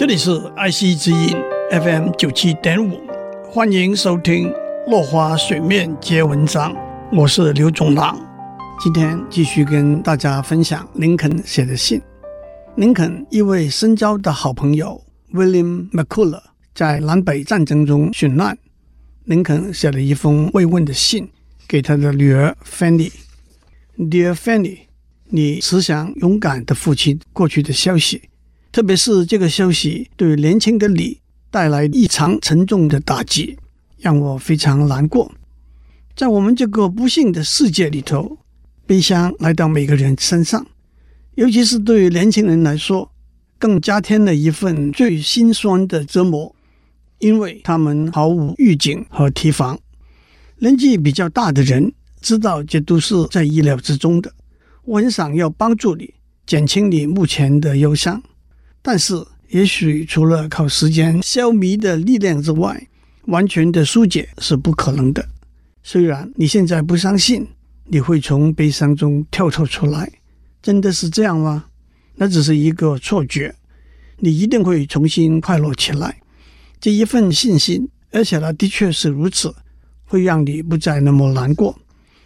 这里是爱惜之音 FM 九七点五，欢迎收听《落花水面皆文章》，我是刘总郎。今天继续跟大家分享林肯写的信。林肯一位深交的好朋友 William McCulloch 在南北战争中殉难，林肯写了一封慰问的信给他的女儿 Fanny。Dear Fanny，你慈祥勇敢的父亲过去的消息。特别是这个消息对年轻的你带来异常沉重的打击，让我非常难过。在我们这个不幸的世界里头，悲伤来到每个人身上，尤其是对于年轻人来说，更加添了一份最心酸的折磨，因为他们毫无预警和提防。年纪比较大的人知道这都是在意料之中的。我很想要帮助你，减轻你目前的忧伤。但是，也许除了靠时间消弭的力量之外，完全的疏解是不可能的。虽然你现在不相信你会从悲伤中跳脱出来，真的是这样吗？那只是一个错觉。你一定会重新快乐起来。这一份信心，而且呢的确是如此，会让你不再那么难过。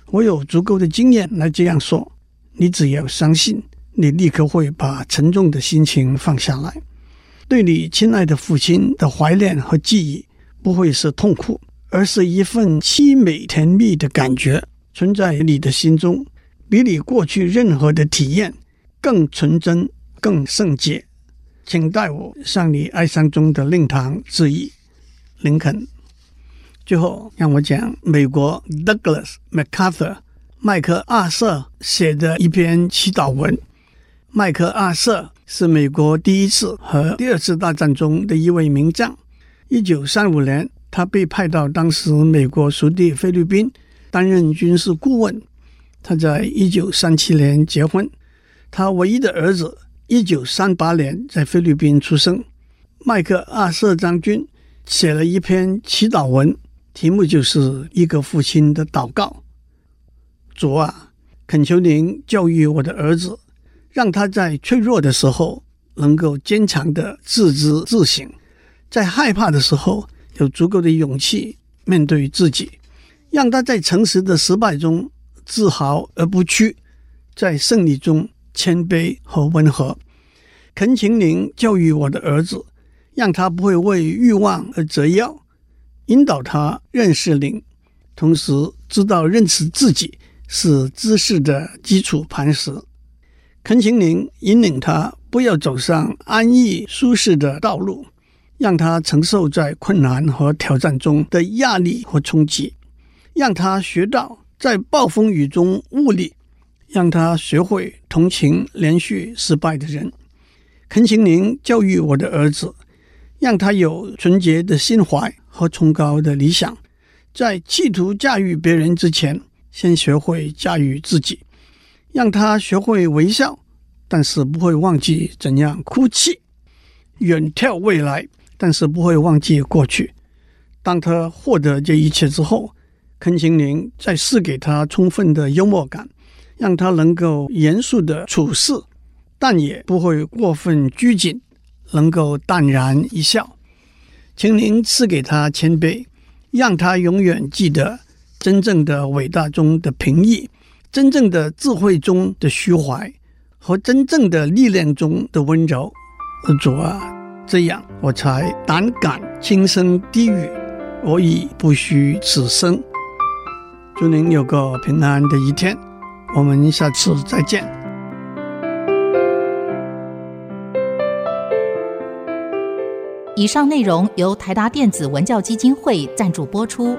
我有足够的经验来这样说。你只要相信。你立刻会把沉重的心情放下来，对你亲爱的父亲的怀念和记忆不会是痛苦，而是一份凄美甜蜜的感觉存在你的心中，比你过去任何的体验更纯真、更圣洁。请代我向你哀伤中的令堂致意，林肯。最后，让我讲美国 Douglas MacArthur 麦克阿瑟写的一篇祈祷文。麦克阿瑟是美国第一次和第二次大战中的一位名将。一九三五年，他被派到当时美国属地菲律宾担任军事顾问。他在一九三七年结婚，他唯一的儿子一九三八年在菲律宾出生。麦克阿瑟将军写了一篇祈祷文，题目就是一个父亲的祷告：主啊，恳求您教育我的儿子。让他在脆弱的时候能够坚强的自知自省，在害怕的时候有足够的勇气面对自己，让他在诚实的失败中自豪而不屈，在胜利中谦卑和温和。恳请您教育我的儿子，让他不会为欲望而折腰，引导他认识您，同时知道认识自己是知识的基础磐石。恳请您引领他，不要走上安逸舒适的道路，让他承受在困难和挑战中的压力和冲击，让他学到在暴风雨中悟力，让他学会同情连续失败的人。恳请您教育我的儿子，让他有纯洁的心怀和崇高的理想，在企图驾驭别人之前，先学会驾驭自己。让他学会微笑，但是不会忘记怎样哭泣；远眺未来，但是不会忘记过去。当他获得这一切之后，恳请您再赐给他充分的幽默感，让他能够严肃地处事，但也不会过分拘谨，能够淡然一笑。请您赐给他谦卑，让他永远记得真正的伟大中的平易。真正的智慧中的虚怀和真正的力量中的温柔，主啊，这样我才胆敢轻声低语，我已不虚此生。祝您有个平安的一天，我们下次再见。以上内容由台达电子文教基金会赞助播出。